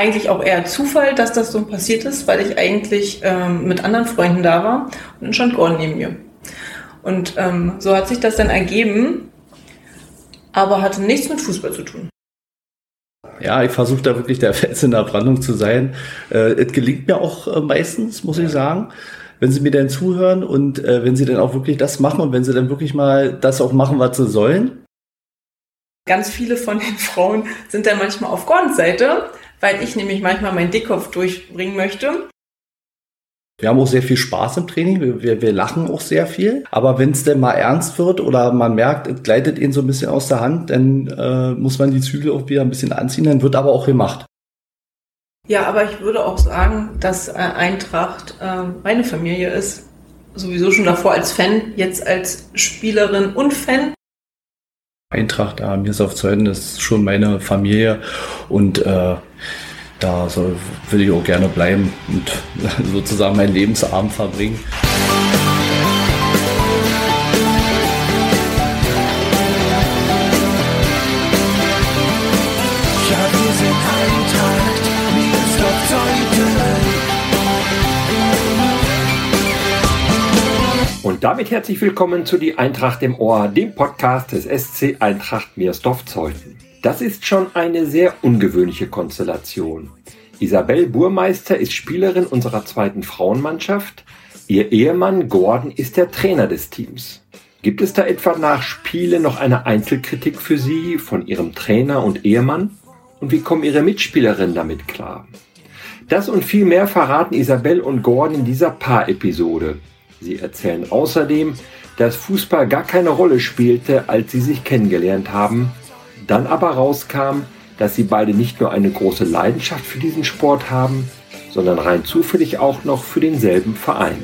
eigentlich auch eher Zufall, dass das so passiert ist, weil ich eigentlich ähm, mit anderen Freunden da war und dann stand Gordon neben mir. Und ähm, so hat sich das dann ergeben, aber hatte nichts mit Fußball zu tun. Ja, ich versuche da wirklich der Fels in der Brandung zu sein. Äh, es gelingt mir auch äh, meistens, muss ich sagen, wenn sie mir dann zuhören und äh, wenn sie dann auch wirklich das machen und wenn sie dann wirklich mal das auch machen, was sie sollen. Ganz viele von den Frauen sind dann manchmal auf Gordons Seite, weil ich nämlich manchmal meinen Dickkopf durchbringen möchte. Wir haben auch sehr viel Spaß im Training, wir, wir, wir lachen auch sehr viel. Aber wenn es denn mal ernst wird oder man merkt, es gleitet ihnen so ein bisschen aus der Hand, dann äh, muss man die Zügel auch wieder ein bisschen anziehen, dann wird aber auch gemacht. Ja, aber ich würde auch sagen, dass äh, Eintracht äh, meine Familie ist. Sowieso schon davor als Fan, jetzt als Spielerin und Fan. Eintracht, äh, mir ist auf Zeiten, ist schon meine Familie und äh, da so will ich auch gerne bleiben und sozusagen meinen Lebensabend verbringen. Damit herzlich willkommen zu Die Eintracht im Ohr, dem Podcast des SC Eintracht Meersdorf-Zeuthen. Das ist schon eine sehr ungewöhnliche Konstellation. Isabel Burmeister ist Spielerin unserer zweiten Frauenmannschaft. Ihr Ehemann Gordon ist der Trainer des Teams. Gibt es da etwa nach Spiele noch eine Einzelkritik für Sie von Ihrem Trainer und Ehemann? Und wie kommen Ihre Mitspielerinnen damit klar? Das und viel mehr verraten Isabel und Gordon in dieser Paar-Episode. Sie erzählen außerdem, dass Fußball gar keine Rolle spielte, als sie sich kennengelernt haben dann aber rauskam, dass sie beide nicht nur eine große Leidenschaft für diesen Sport haben, sondern rein zufällig auch noch für denselben Verein.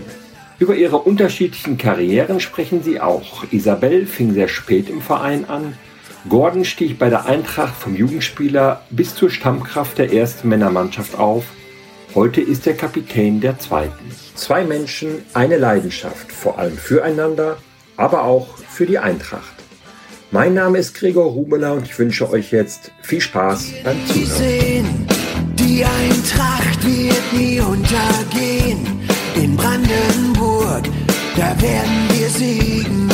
Über ihre unterschiedlichen Karrieren sprechen sie auch. Isabel fing sehr spät im Verein an. Gordon stieg bei der Eintracht vom Jugendspieler bis zur Stammkraft der ersten Männermannschaft auf. Heute ist er Kapitän der zweiten. Zwei Menschen, eine Leidenschaft, vor allem füreinander, aber auch für die Eintracht. Mein Name ist Gregor Rubeler und ich wünsche euch jetzt viel Spaß beim Zuhören. Die Eintracht wird nie untergehen. In Brandenburg, da werden wir siegen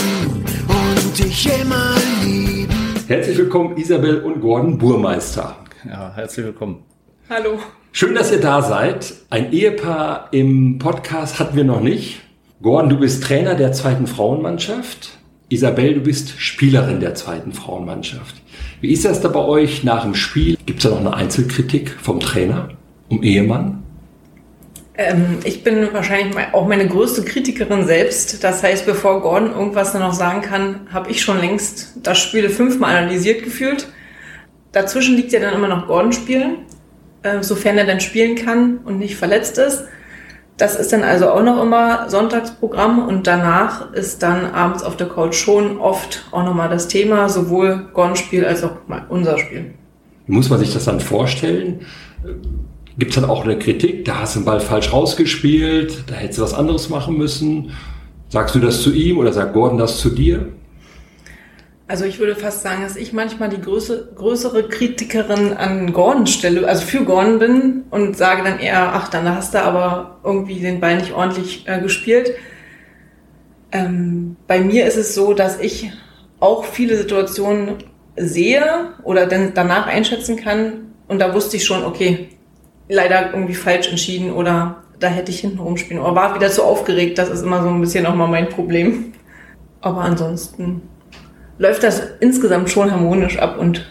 und dich immer lieben. Herzlich willkommen, Isabel und Gordon Burmeister. Ja, herzlich willkommen. Hallo. Schön, dass ihr da seid. Ein Ehepaar im Podcast hatten wir noch nicht. Gordon, du bist Trainer der zweiten Frauenmannschaft. Isabel, du bist Spielerin der zweiten Frauenmannschaft. Wie ist das da bei euch nach dem Spiel? Gibt es da noch eine Einzelkritik vom Trainer, um Ehemann? Ähm, ich bin wahrscheinlich auch meine größte Kritikerin selbst. Das heißt, bevor Gordon irgendwas noch sagen kann, habe ich schon längst das Spiel fünfmal analysiert gefühlt. Dazwischen liegt ja dann immer noch Gordon spielen, äh, sofern er dann spielen kann und nicht verletzt ist. Das ist dann also auch noch immer Sonntagsprogramm und danach ist dann abends auf der Couch schon oft auch nochmal das Thema, sowohl Gorn-Spiel als auch unser Spiel. Muss man sich das dann vorstellen? Gibt es dann auch eine Kritik, da hast du den Ball falsch rausgespielt, da hättest du was anderes machen müssen? Sagst du das zu ihm oder sagt Gordon das zu dir? Also ich würde fast sagen, dass ich manchmal die größere, größere Kritikerin an Gordon stelle, also für Gordon bin und sage dann eher, ach, dann hast du aber irgendwie den Ball nicht ordentlich äh, gespielt. Ähm, bei mir ist es so, dass ich auch viele Situationen sehe oder dann danach einschätzen kann und da wusste ich schon, okay, leider irgendwie falsch entschieden oder da hätte ich hinten rumspielen oder war wieder zu aufgeregt. Das ist immer so ein bisschen auch mal mein Problem. Aber ansonsten läuft das insgesamt schon harmonisch ab und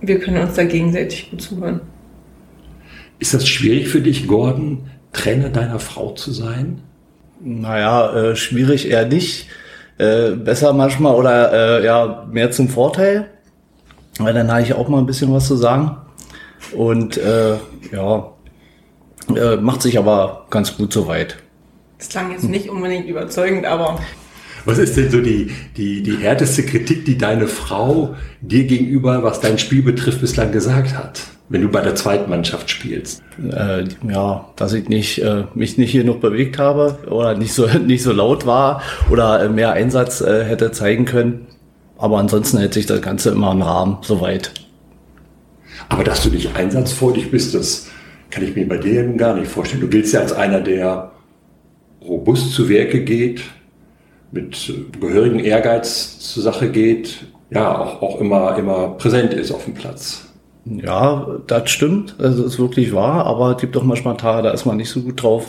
wir können uns da gegenseitig gut zuhören. Ist das schwierig für dich, Gordon, Trainer deiner Frau zu sein? Naja, äh, schwierig eher nicht. Äh, besser manchmal oder äh, ja, mehr zum Vorteil. Weil dann habe ich auch mal ein bisschen was zu sagen. Und äh, ja, äh, macht sich aber ganz gut soweit. Das klang jetzt nicht unbedingt überzeugend, aber was ist denn so die, die, die härteste Kritik, die deine Frau dir gegenüber, was dein Spiel betrifft, bislang gesagt hat? Wenn du bei der zweiten Mannschaft spielst. Äh, ja, dass ich nicht, äh, mich nicht hier noch bewegt habe oder nicht so, nicht so laut war oder äh, mehr Einsatz äh, hätte zeigen können. Aber ansonsten hält sich das Ganze immer im Rahmen, soweit. Aber dass du nicht einsatzfreudig bist, das kann ich mir bei dir eben gar nicht vorstellen. Du giltst ja als einer, der robust zu Werke geht, mit gehörigem Ehrgeiz zur Sache geht, ja, auch, auch immer, immer präsent ist auf dem Platz. Ja, das stimmt. Also ist wirklich wahr, aber es gibt doch manchmal Tage, da ist man nicht so gut drauf.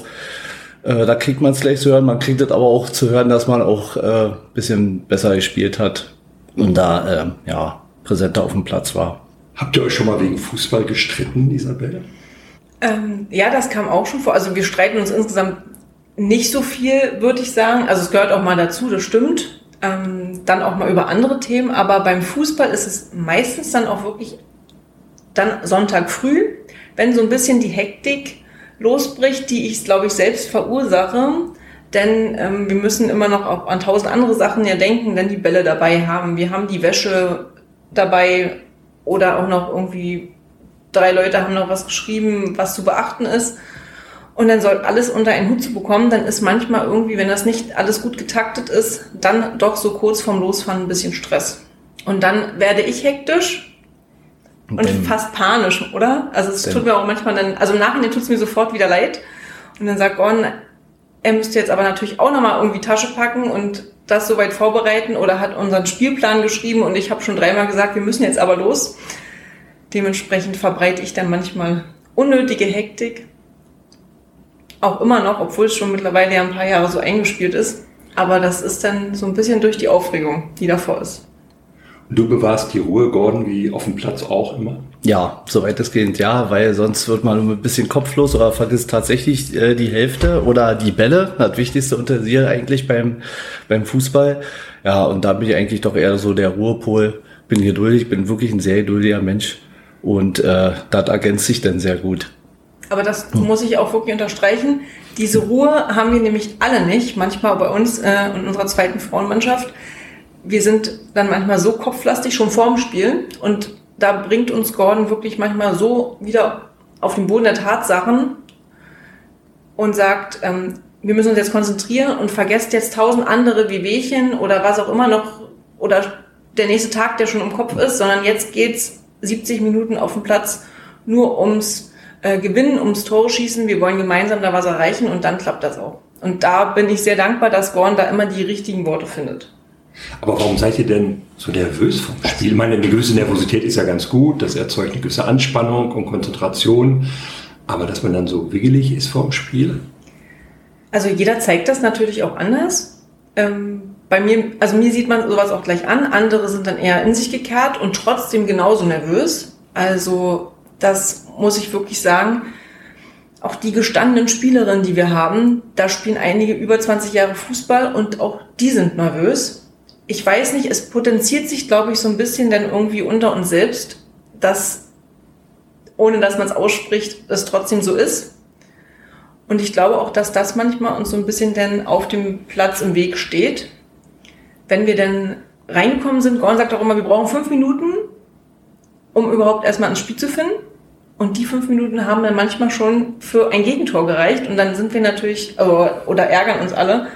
Äh, da kriegt man es gleich zu hören, man kriegt es aber auch zu hören, dass man auch äh, bisschen besser gespielt hat und da äh, ja präsenter auf dem Platz war. Habt ihr euch schon mal wegen Fußball gestritten, Isabelle? Ähm, ja, das kam auch schon vor. Also wir streiten uns insgesamt nicht so viel, würde ich sagen. Also es gehört auch mal dazu, das stimmt. Ähm, dann auch mal über andere Themen. Aber beim Fußball ist es meistens dann auch wirklich dann Sonntag früh, wenn so ein bisschen die Hektik losbricht, die ich, glaube ich, selbst verursache. Denn ähm, wir müssen immer noch auch an tausend andere Sachen ja denken, wenn die Bälle dabei haben. Wir haben die Wäsche dabei oder auch noch irgendwie drei Leute haben noch was geschrieben, was zu beachten ist. Und dann soll alles unter einen Hut zu bekommen, dann ist manchmal irgendwie, wenn das nicht alles gut getaktet ist, dann doch so kurz vorm Losfahren ein bisschen Stress. Und dann werde ich hektisch und, und fast panisch, oder? Also es tut mir auch manchmal dann, also im Nachhinein tut es mir sofort wieder leid. Und dann sagt Gordon, er müsste jetzt aber natürlich auch nochmal irgendwie Tasche packen und das soweit vorbereiten oder hat unseren Spielplan geschrieben und ich habe schon dreimal gesagt, wir müssen jetzt aber los. Dementsprechend verbreite ich dann manchmal unnötige Hektik. Auch immer noch, obwohl es schon mittlerweile ja ein paar Jahre so eingespielt ist. Aber das ist dann so ein bisschen durch die Aufregung, die davor ist. Du bewahrst die Ruhe, Gordon, wie auf dem Platz auch immer? Ja, soweit es geht, ja, weil sonst wird man ein bisschen kopflos oder vergisst tatsächlich äh, die Hälfte oder die Bälle, das wichtigste Utensil eigentlich beim, beim Fußball. Ja, und da bin ich eigentlich doch eher so der Ruhepol, bin geduldig, bin wirklich ein sehr geduldiger Mensch und äh, das ergänzt sich dann sehr gut. Aber das hm. muss ich auch wirklich unterstreichen. Diese Ruhe haben wir nämlich alle nicht, manchmal bei uns äh, in unserer zweiten Frauenmannschaft. Wir sind dann manchmal so kopflastig schon vorm Spiel und da bringt uns Gordon wirklich manchmal so wieder auf den Boden der Tatsachen und sagt, ähm, wir müssen uns jetzt konzentrieren und vergesst jetzt tausend andere Wehwehchen oder was auch immer noch oder der nächste Tag, der schon im Kopf ist, sondern jetzt geht's 70 Minuten auf dem Platz nur ums äh, Gewinnen, ums Tore schießen. Wir wollen gemeinsam da was erreichen und dann klappt das auch. Und da bin ich sehr dankbar, dass Gordon da immer die richtigen Worte findet. Aber warum seid ihr denn so nervös vom Spiel? Ich meine, eine gewisse Nervosität ist ja ganz gut, das erzeugt eine gewisse Anspannung und Konzentration. Aber dass man dann so wiggelig ist vorm Spiel? Also jeder zeigt das natürlich auch anders. Ähm, bei mir, also mir sieht man sowas auch gleich an. Andere sind dann eher in sich gekehrt und trotzdem genauso nervös. Also das muss ich wirklich sagen. Auch die gestandenen Spielerinnen, die wir haben, da spielen einige über 20 Jahre Fußball und auch die sind nervös ich weiß nicht, es potenziert sich, glaube ich, so ein bisschen dann irgendwie unter uns selbst, dass, ohne dass man es ausspricht, es trotzdem so ist. Und ich glaube auch, dass das manchmal uns so ein bisschen dann auf dem Platz im Weg steht. Wenn wir dann reingekommen sind, Gorn sagt auch immer, wir brauchen fünf Minuten, um überhaupt erstmal ins Spiel zu finden. Und die fünf Minuten haben dann manchmal schon für ein Gegentor gereicht. Und dann sind wir natürlich, oder ärgern uns alle,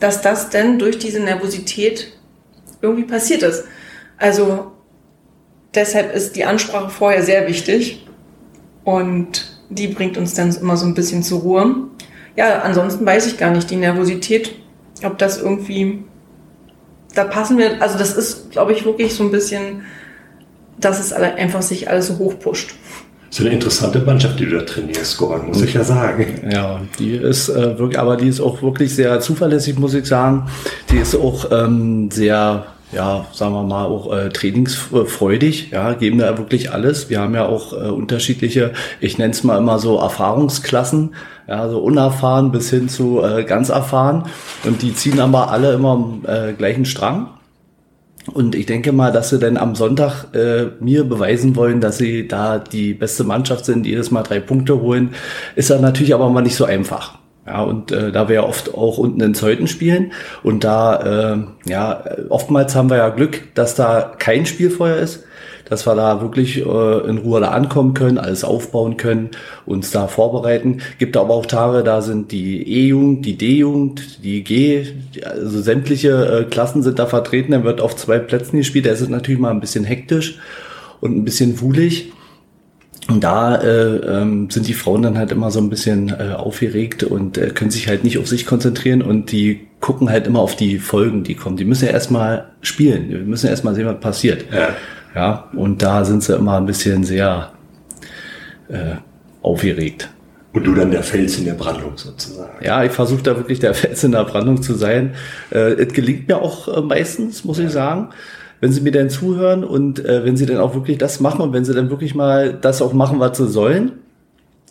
dass das denn durch diese Nervosität irgendwie passiert ist. Also deshalb ist die Ansprache vorher sehr wichtig und die bringt uns dann immer so ein bisschen zur Ruhe. Ja, ansonsten weiß ich gar nicht, die Nervosität, ob das irgendwie, da passen wir, also das ist, glaube ich, wirklich so ein bisschen, dass es einfach sich alles so hochpusht so eine interessante Mannschaft, die du da trainierst, Gordon, muss ich ja sagen. Ja, die ist äh, wirklich, aber die ist auch wirklich sehr zuverlässig, muss ich sagen. Die ist auch ähm, sehr, ja, sagen wir mal, auch äh, trainingsfreudig, ja, geben da wirklich alles. Wir haben ja auch äh, unterschiedliche, ich nenne es mal immer so Erfahrungsklassen, ja, so unerfahren bis hin zu äh, ganz erfahren. Und die ziehen aber alle immer am äh, gleichen Strang. Und ich denke mal, dass sie dann am Sonntag äh, mir beweisen wollen, dass sie da die beste Mannschaft sind, jedes Mal drei Punkte holen, ist dann natürlich aber mal nicht so einfach. Ja, und äh, da wir ja oft auch unten in Zeuthen spielen und da, äh, ja, oftmals haben wir ja Glück, dass da kein Spielfeuer ist dass wir da wirklich äh, in Ruhe da ankommen können, alles aufbauen können, uns da vorbereiten. Gibt aber auch Tage, da sind die E-Jugend, die D-Jugend, die G, also sämtliche äh, Klassen sind da vertreten. Dann wird auf zwei Plätzen gespielt. Da ist es natürlich mal ein bisschen hektisch und ein bisschen wuhlig. Und da äh, ähm, sind die Frauen dann halt immer so ein bisschen äh, aufgeregt und äh, können sich halt nicht auf sich konzentrieren und die gucken halt immer auf die Folgen, die kommen. Die müssen ja erstmal spielen. Wir müssen erstmal sehen, was passiert. Ja. Ja, und da sind sie immer ein bisschen sehr äh, aufgeregt. Und du dann der Fels in der Brandung sozusagen. Ja, ich versuche da wirklich der Fels in der Brandung zu sein. Äh, es gelingt mir auch äh, meistens, muss ich sagen. Wenn sie mir dann zuhören und äh, wenn sie dann auch wirklich das machen und wenn sie dann wirklich mal das auch machen, was sie sollen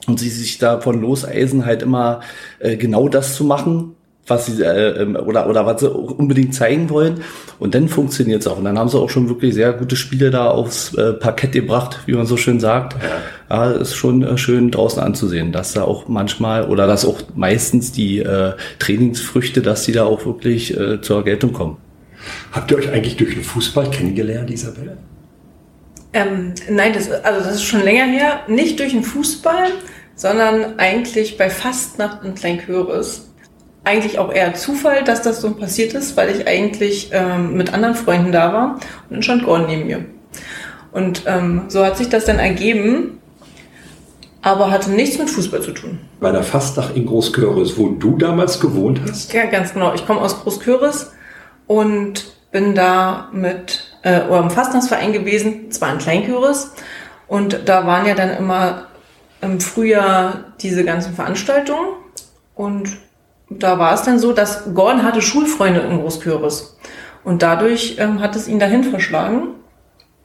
und sie sich davon loseisen, halt immer äh, genau das zu machen, was sie äh, ähm, oder oder was sie unbedingt zeigen wollen und dann funktioniert es auch und dann haben sie auch schon wirklich sehr gute Spiele da aufs äh, Parkett gebracht, wie man so schön sagt. Ja, ist schon äh, schön draußen anzusehen, dass da auch manchmal oder dass auch meistens die äh, Trainingsfrüchte, dass die da auch wirklich äh, zur Geltung kommen. Habt ihr euch eigentlich durch den Fußball kennengelernt, Isabelle? Ähm, nein, das, also das ist schon länger her. Nicht durch den Fußball, sondern eigentlich bei Fastnacht in Kleinköris. Eigentlich auch eher Zufall, dass das so passiert ist, weil ich eigentlich ähm, mit anderen Freunden da war und dann stand Gordon neben mir. Und ähm, so hat sich das dann ergeben, aber hatte nichts mit Fußball zu tun. Bei einer Fastnacht in Großköris, wo du damals gewohnt hast? Ja, ganz genau. Ich komme aus Großköris und bin da mit äh, oder im Fastnachtsverein gewesen, zwar in Kleinköris. Und da waren ja dann immer im Frühjahr diese ganzen Veranstaltungen. Und da war es dann so, dass Gordon hatte Schulfreunde in Großköris. Und dadurch ähm, hat es ihn dahin verschlagen.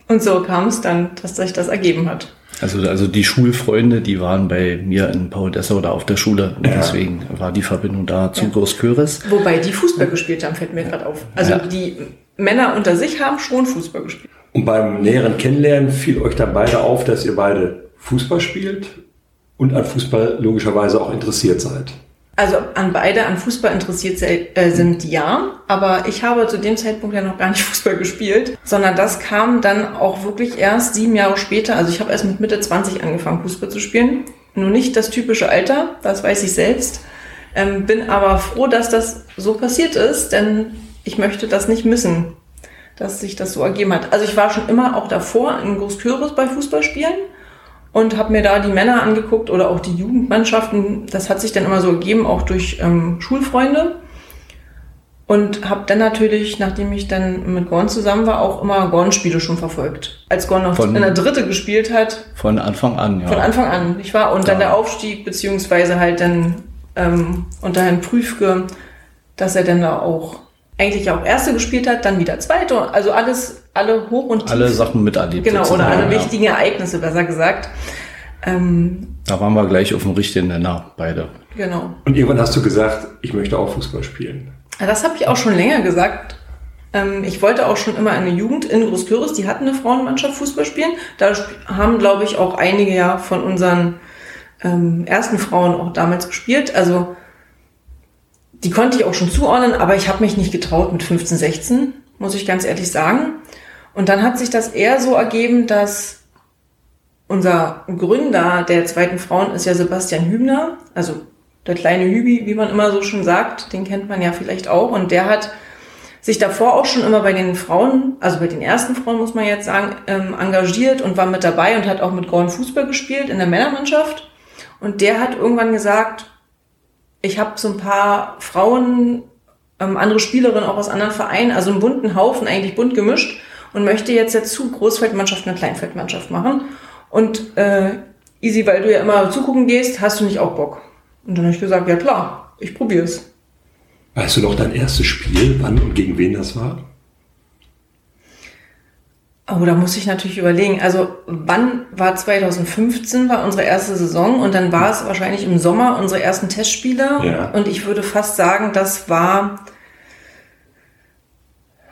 Und so kam es dann, dass sich das ergeben hat. Also, also die Schulfreunde, die waren bei mir in Paul Dessau oder auf der Schule. Und Ja. deswegen war die Verbindung da zu Ja. Großköris. Wobei die Fußball gespielt haben, fällt mir gerade auf. Also Ja. die Männer unter sich haben schon Fußball gespielt. Und beim näheren Kennenlernen fiel euch dann beide auf, dass ihr beide Fußball spielt und an Fußball logischerweise auch interessiert seid. Also an beide an Fußball interessiert äh, sind, ja. Aber ich habe zu dem Zeitpunkt ja noch gar nicht Fußball gespielt, sondern das kam dann auch wirklich erst sieben Jahre später. Also ich habe erst mit Mitte 20 angefangen, Fußball zu spielen. Nur nicht das typische Alter, das weiß ich selbst. Ähm, bin aber froh, dass das so passiert ist, denn ich möchte das nicht missen, dass sich das so ergeben hat. Also ich war schon immer auch davor in Großkürbis bei Fußballspielen und habe mir da die Männer angeguckt oder auch die Jugendmannschaften. Das hat sich dann immer so gegeben, auch durch ähm, Schulfreunde. Und habe dann natürlich, nachdem ich dann mit Gorn zusammen war, auch immer Gorn-Spiele schon verfolgt. Als Gorn noch Von- in der Dritte gespielt hat, Von Anfang an, ja. von Anfang an, nicht wahr? Und dann Ja. der Aufstieg, beziehungsweise halt dann ähm, unter Herrn Prüfke, dass er dann da auch eigentlich auch Erste gespielt hat, dann wieder Zweite. Also alles, alle hoch und tief. Alle Sachen miterlebt. Genau, oder alle ja. wichtigen Ereignisse, besser gesagt. Ähm, Da waren wir gleich auf dem richtigen Nenner, beide. genau. Und irgendwann hast du gesagt, ich möchte auch Fußball spielen. Das habe ich auch schon länger gesagt. Ähm, ich wollte auch schon immer eine Jugend in Großküris, die hatten eine Frauenmannschaft Fußball spielen. Da haben, glaube ich, auch einige ja von unseren ähm, ersten Frauen auch damals gespielt. Also die konnte ich auch schon zuordnen, aber ich habe mich nicht getraut mit 15, 16, muss ich ganz ehrlich sagen. Und dann hat sich das eher so ergeben, dass unser Gründer der zweiten Frauen ist ja Sebastian Hübner, also der kleine Hübi, wie man immer so schon sagt, den kennt man ja vielleicht auch. Und der hat sich davor auch schon immer bei den Frauen, also bei den ersten Frauen muss man jetzt sagen, ähm, engagiert und war mit dabei und hat auch mit Gordon Fußball gespielt in der Männermannschaft. Und der hat irgendwann gesagt, ich habe so ein paar Frauen, ähm, andere Spielerinnen auch aus anderen Vereinen, also einen bunten Haufen, eigentlich bunt gemischt und möchte jetzt dazu Großfeldmannschaft eine Kleinfeldmannschaft machen. Und äh, Easy, weil du ja immer zugucken gehst, hast du nicht auch Bock? Und dann habe ich gesagt, ja klar, ich probiere es. Weißt du noch dein erstes Spiel, wann und gegen wen das war? Oh, da muss ich natürlich überlegen. Also wann war 2015 war unsere erste Saison und dann war es wahrscheinlich im Sommer unsere ersten Testspiele. Ja. Und ich würde fast sagen, das war,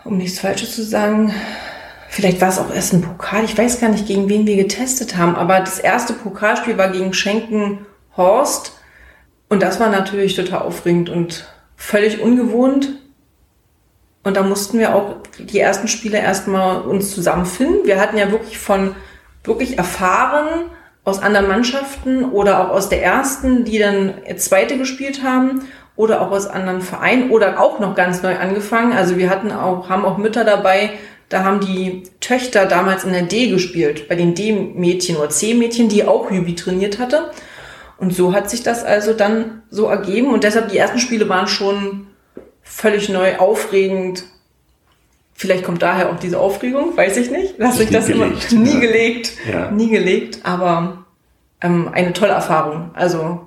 um nichts Falsches zu sagen, vielleicht war es auch erst ein Pokal. Ich weiß gar nicht, gegen wen wir getestet haben, aber das erste Pokalspiel war gegen Schenken Horst. Und das war natürlich total aufregend und völlig ungewohnt. Und da mussten wir auch die ersten Spiele erstmal uns zusammenfinden. Wir hatten ja wirklich von wirklich erfahren aus anderen Mannschaften oder auch aus der ersten, die dann zweite gespielt haben oder auch aus anderen Vereinen oder auch noch ganz neu angefangen. Also wir hatten auch, haben auch Mütter dabei. Da haben die Töchter damals in der D gespielt, bei den D-Mädchen oder C-Mädchen, die auch Hübi trainiert hatte. Und so hat sich das also dann so ergeben. Und deshalb die ersten Spiele waren schon völlig neu, aufregend. Vielleicht kommt daher auch diese Aufregung, weiß ich nicht. Lass ich das gelegt, immer nie ja. gelegt, ja. nie gelegt, aber ähm, eine tolle Erfahrung. Also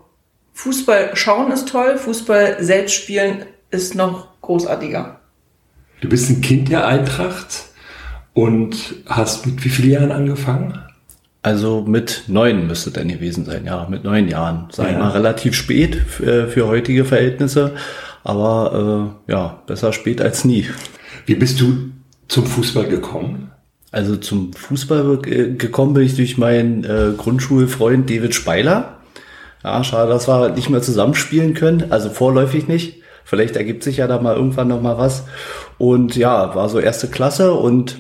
Fußball schauen ist toll, Fußball selbst spielen ist noch großartiger. Du bist ein Kind der Eintracht und hast mit wie vielen Jahren angefangen? Also mit neun müsste dann gewesen sein, ja, mit neun Jahren. Sag ja. mal, relativ spät für, für heutige Verhältnisse, aber äh, ja, besser spät als nie. Wie bist du zum Fußball gekommen? Also zum Fußball gekommen bin ich durch meinen äh, Grundschulfreund David Speiler. Ja, schade, dass wir nicht mehr zusammenspielen können, also vorläufig nicht. Vielleicht ergibt sich ja da mal irgendwann noch mal was. Und ja, war so erste Klasse und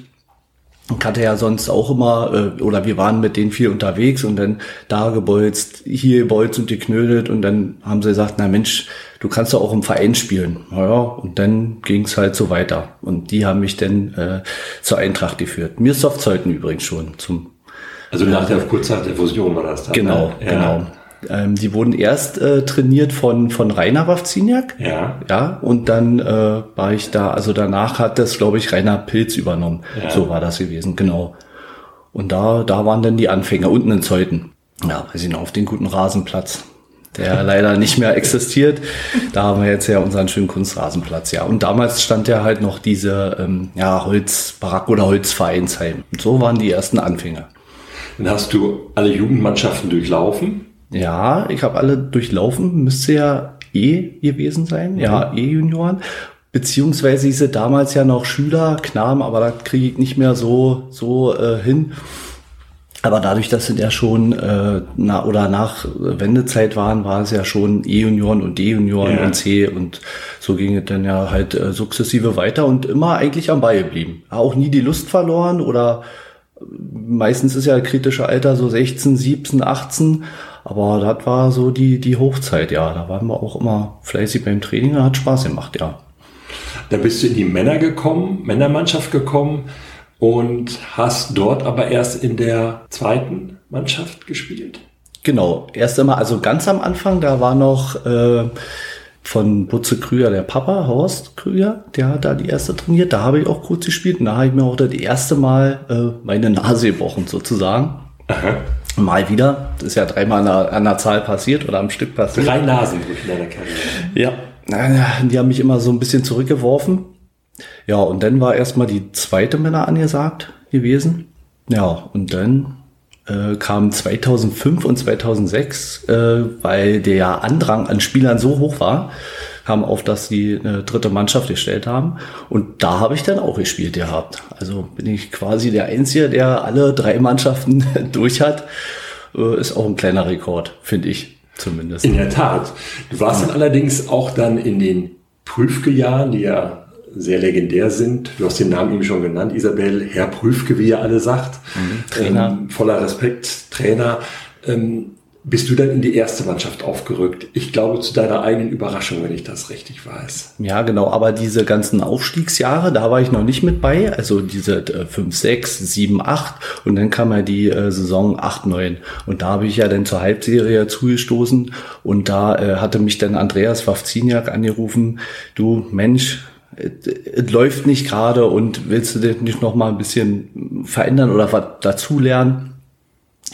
kannte ja sonst auch immer, äh, oder wir waren mit denen viel unterwegs und dann da gebolzt, hier gebolzt und geknödelt und dann haben sie gesagt, na Mensch, du kannst doch auch im Verein spielen. Naja, und dann ging's halt so weiter. Und die haben mich dann äh, zur Eintracht geführt. Mir ist Softzeiten übrigens schon zum also nach der kurz nach der Fusion war das dann. Genau, ne? ja. genau. Ähm, die wurden erst äh, trainiert von, von Rainer Wawziniak. Ja. Ja, und dann äh, war ich da, also danach hat das, glaube ich, Rainer Pilz übernommen. Ja. So war das gewesen, genau. Und da, da waren dann die Anfänger unten in Zeuthen. Ja, weiß ich noch, auf den guten Rasenplatz, der leider nicht mehr existiert. Da haben wir jetzt ja unseren schönen Kunstrasenplatz, ja. Und damals stand ja halt noch diese, ähm, ja, Holzbarack oder Holzvereinsheim. Und so waren die ersten Anfänger. Dann hast du alle Jugendmannschaften durchlaufen. Ja, ich habe alle durchlaufen. Müsste ja E gewesen sein. Mhm. Ja, E-Junioren. Beziehungsweise diese damals ja noch Schüler, Knaben, aber da kriege ich nicht mehr so, so äh, hin. Aber dadurch, dass es ja schon äh, na, oder nach Wendezeit waren, war es ja schon E-Junioren und D-Junioren ja. und C und so ging es dann ja halt äh, sukzessive weiter und immer eigentlich am Ball geblieben. Auch nie die Lust verloren oder meistens ist ja kritische Alter so 16, 17, 18 aber das war so die, die Hochzeit, ja. Da waren wir auch immer fleißig beim Training, hat Spaß gemacht, ja. Da bist du in die Männer gekommen, Männermannschaft gekommen und hast dort aber erst in der zweiten Mannschaft gespielt. Genau, erst einmal, also ganz am Anfang, da war noch äh, von Butze Krüger der Papa, Horst Krüger, der hat da die erste trainiert, da habe ich auch kurz gespielt und da habe ich mir auch das erste Mal äh, meine Nase gebrochen sozusagen. Aha. Mal wieder. Das ist ja dreimal an der, an der Zahl passiert oder am Stück passiert. Drei Nasen durch deiner Karriere. Ja. Die haben mich immer so ein bisschen zurückgeworfen. Ja, und dann war erstmal die zweite Männer angesagt gewesen. Ja, und dann äh, kam 2005 und 2006, äh, weil der Andrang an Spielern so hoch war, kam auf, dass die eine dritte Mannschaft gestellt haben. Und da habe ich dann auch gespielt gehabt. Also bin ich quasi der Einzige, der alle drei Mannschaften durch hat. Äh, ist auch ein kleiner Rekord, finde ich zumindest. In der Tat. Du warst dann allerdings auch dann in den Prüfgejahren, die ja sehr legendär sind. Du hast den Namen eben schon genannt, Isabel, Herr Prüfke, wie er alle sagt. Mhm, Trainer. Ähm, voller Respekt, Trainer. Ähm, bist du dann in die erste Mannschaft aufgerückt. Ich glaube zu deiner eigenen Überraschung, wenn ich das richtig weiß. Ja, genau. Aber diese ganzen Aufstiegsjahre, da war ich noch nicht mit bei. Also diese äh, 5, 6, 7, 8 und dann kam ja die äh, Saison 8, 9. Und da habe ich ja dann zur Halbserie zugestoßen und da äh, hatte mich dann Andreas Wawziniak angerufen. Du Mensch, es läuft nicht gerade und willst du das nicht noch mal ein bisschen verändern oder was dazulernen?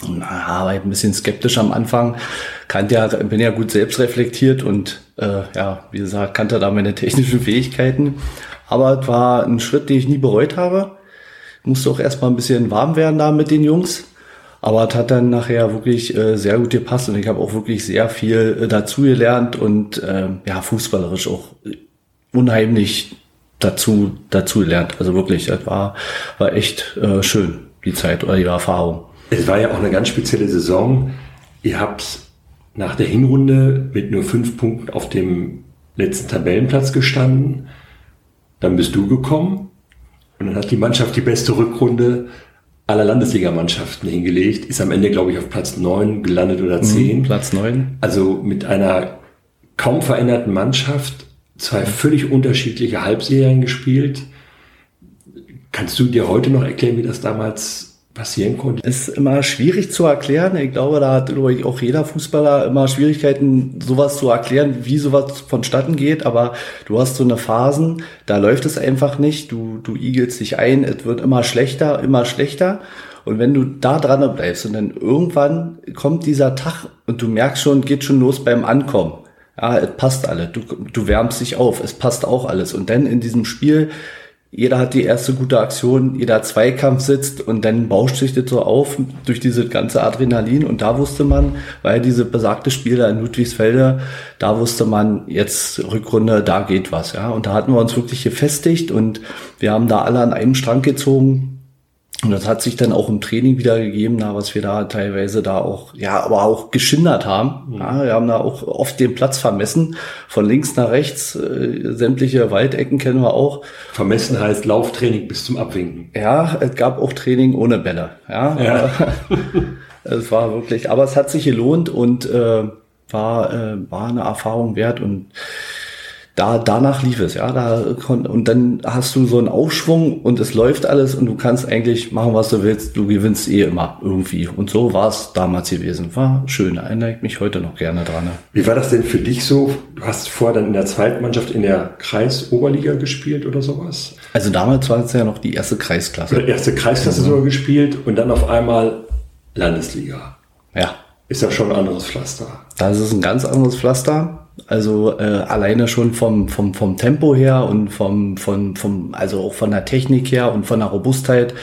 Na, war ein bisschen skeptisch am Anfang. Kannte ja, bin ja gut selbst reflektiert und äh, ja, wie gesagt, kannte da meine technischen Fähigkeiten. Aber es war ein Schritt, den ich nie bereut habe. Musste auch erstmal ein bisschen warm werden da mit den Jungs. Aber es hat dann nachher wirklich äh, sehr gut gepasst und ich habe auch wirklich sehr viel äh, dazu und äh, ja, fußballerisch auch unheimlich dazu, dazu gelernt. Also wirklich, das war, war echt äh, schön, die Zeit oder die Erfahrung. Es war ja auch eine ganz spezielle Saison. Ihr habt nach der Hinrunde mit nur fünf Punkten auf dem letzten Tabellenplatz gestanden. Dann bist du gekommen und dann hat die Mannschaft die beste Rückrunde aller Landesligamannschaften hingelegt, ist am Ende, glaube ich, auf Platz neun gelandet oder mhm, zehn. Mhm, Platz neun. Also mit einer kaum veränderten Mannschaft zwei völlig unterschiedliche Halbserien gespielt Kannst du dir heute noch erklären, wie das damals passieren konnte? Ist immer schwierig zu erklären. Ich glaube, da hat ich, auch jeder Fußballer immer Schwierigkeiten, sowas zu erklären, wie sowas vonstatten geht. Aber du hast so eine Phasen, da läuft es einfach nicht. Du, du igelst dich ein, es wird immer schlechter, immer schlechter. Und wenn du da dran bleibst und dann irgendwann kommt dieser Tag und du merkst schon, geht schon los beim Ankommen. Ja, es passt alles. Du, du wärmst dich auf. Es passt auch alles. Und dann in diesem Spiel, jeder hat die erste gute Aktion, jeder Zweikampf sitzt und dann bauscht sich das so auf durch diese ganze Adrenalin. Und da wusste man, weil diese besagte Spiel da in Ludwigsfelde, da wusste man jetzt Rückrunde, da geht was. Ja, und da hatten wir uns wirklich gefestigt und wir haben da alle an einem Strang gezogen und das hat sich dann auch im Training wieder gegeben, na, was wir da teilweise da auch, ja, aber auch geschindert haben. Mhm. Ja, wir haben da auch oft den Platz vermessen, von links nach rechts, äh, sämtliche Waldecken kennen wir auch. Vermessen heißt Lauftraining bis zum Abwinken. Ja, es gab auch Training ohne Bälle. Ja, ja. es war wirklich, aber es hat sich gelohnt und äh, war, äh, war eine Erfahrung wert und da danach lief es, ja, da und dann hast du so einen Aufschwung und es läuft alles und du kannst eigentlich machen, was du willst, du gewinnst eh immer irgendwie und so war es damals gewesen. War schön, erinnere ich mich heute noch gerne dran. Wie war das denn für dich so? Du hast vorher dann in der zweiten Mannschaft in der Kreisoberliga gespielt oder sowas? Also damals war es ja noch die erste Kreisklasse. Oder erste Kreisklasse mhm. sogar gespielt und dann auf einmal Landesliga. Ja. Ist ja schon ein anderes Pflaster. Das ist ein ganz anderes Pflaster also äh, alleine schon vom, vom, vom Tempo her und vom, vom, vom, also auch von der Technik her und von der Robustheit.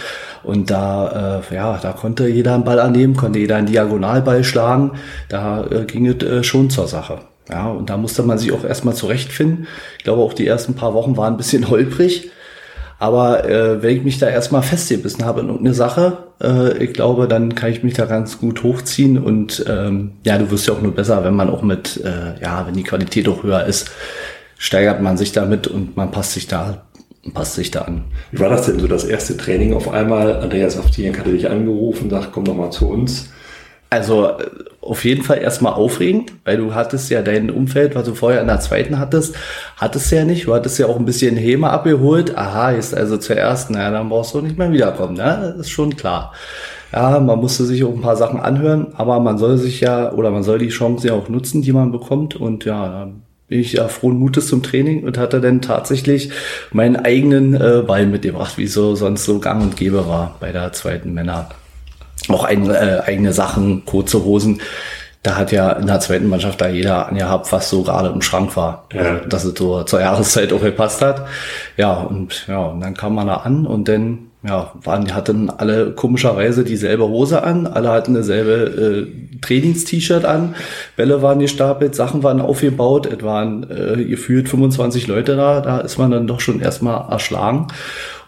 Und da, äh, ja, da konnte jeder einen Ball annehmen, konnte jeder einen Diagonalball schlagen. Da äh, ging es äh, schon zur Sache. Ja, und da musste man sich auch erstmal zurechtfinden. Ich glaube, auch die ersten paar Wochen waren ein bisschen holprig. Aber äh, wenn ich mich da erstmal festgebissen habe in irgendeine Sache, äh, ich glaube, dann kann ich mich da ganz gut hochziehen und ähm, ja, du wirst ja auch nur besser, wenn man auch mit, äh, ja, wenn die Qualität auch höher ist, steigert man sich damit und man passt sich da passt sich da an. Wie war das denn so das erste Training auf einmal? Andreas Aftienk hatte dich angerufen, sagt, komm doch mal zu uns. Also auf jeden Fall erstmal aufregend, weil du hattest ja dein Umfeld, was du vorher in der zweiten hattest, hattest ja nicht. Du hattest ja auch ein bisschen Häme abgeholt. Aha, ist also zur ersten, naja, dann brauchst du nicht mehr wiederkommen. Ne? Das ist schon klar. Ja, man musste sich auch ein paar Sachen anhören, aber man soll sich ja oder man soll die Chance ja auch nutzen, die man bekommt. Und ja, bin ich ja frohen Mutes zum Training und hatte dann tatsächlich meinen eigenen äh, Ball mitgebracht, wie so sonst so gang und gäbe war bei der zweiten Männer auch ein, äh, eigene Sachen, kurze Hosen. Da hat ja in der zweiten Mannschaft da jeder angehabt, was so gerade im Schrank war. Ja. Also, dass es so zur Jahreszeit auch gepasst hat. Ja, und ja, und dann kam man da an und dann ja, waren, die hatten alle komischerweise dieselbe Hose an, alle hatten dasselbe äh, Trainings-T-Shirt an, Bälle waren gestapelt, Sachen waren aufgebaut, es waren äh, gefühlt 25 Leute da, da ist man dann doch schon erstmal erschlagen.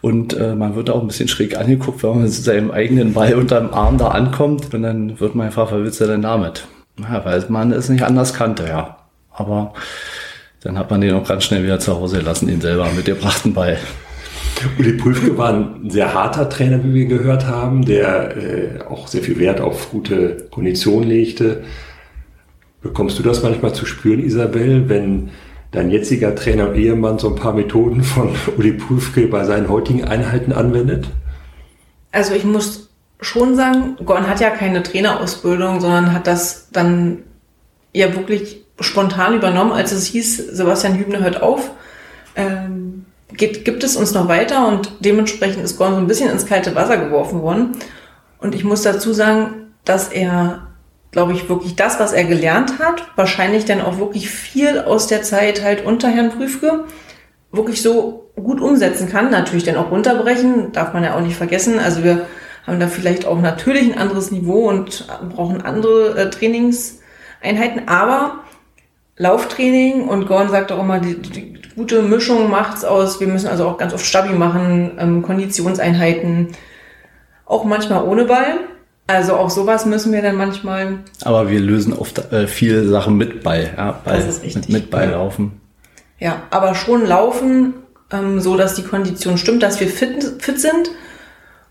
Und äh, man wird auch ein bisschen schräg angeguckt, wenn man mit seinem eigenen Ball unterm Arm da ankommt. Und dann wird man einfach, was willst du denn damit? Ja, weil man es nicht anders kannte, ja. Aber dann hat man den auch ganz schnell wieder zu Hause gelassen, den selber mit gebrachten Ball. Uli Prüfke war ein sehr harter Trainer, wie wir gehört haben, der äh, auch sehr viel Wert auf gute Kondition legte. Bekommst du das manchmal zu spüren, Isabel, wenn dein jetziger Trainer und Ehemann so ein paar Methoden von Uli Prüfke bei seinen heutigen Einheiten anwendet? Also ich muss schon sagen, Gorn hat ja keine Trainerausbildung, sondern hat das dann ja wirklich spontan übernommen, als es hieß, Sebastian Hübner hört auf. Ähm, geht, gibt es uns noch weiter und dementsprechend ist Gorn so ein bisschen ins kalte Wasser geworfen worden. Und ich muss dazu sagen, dass er glaube ich, wirklich das, was er gelernt hat, wahrscheinlich dann auch wirklich viel aus der Zeit halt unter Herrn Prüfke wirklich so gut umsetzen kann. Natürlich dann auch runterbrechen, darf man ja auch nicht vergessen. Also wir haben da vielleicht auch natürlich ein anderes Niveau und brauchen andere äh, Trainingseinheiten, aber Lauftraining und Gorn sagt auch immer, die, die gute Mischung macht's aus. Wir müssen also auch ganz oft Stabi machen, ähm, Konditionseinheiten, auch manchmal ohne Ball. Also auch sowas müssen wir dann manchmal. Aber wir lösen oft äh, viele Sachen mit Ball, ja, Ball, das ist richtig. Mit, mit Ball laufen. Ja, aber schon laufen, ähm, so dass die Kondition stimmt, dass wir fit, fit sind.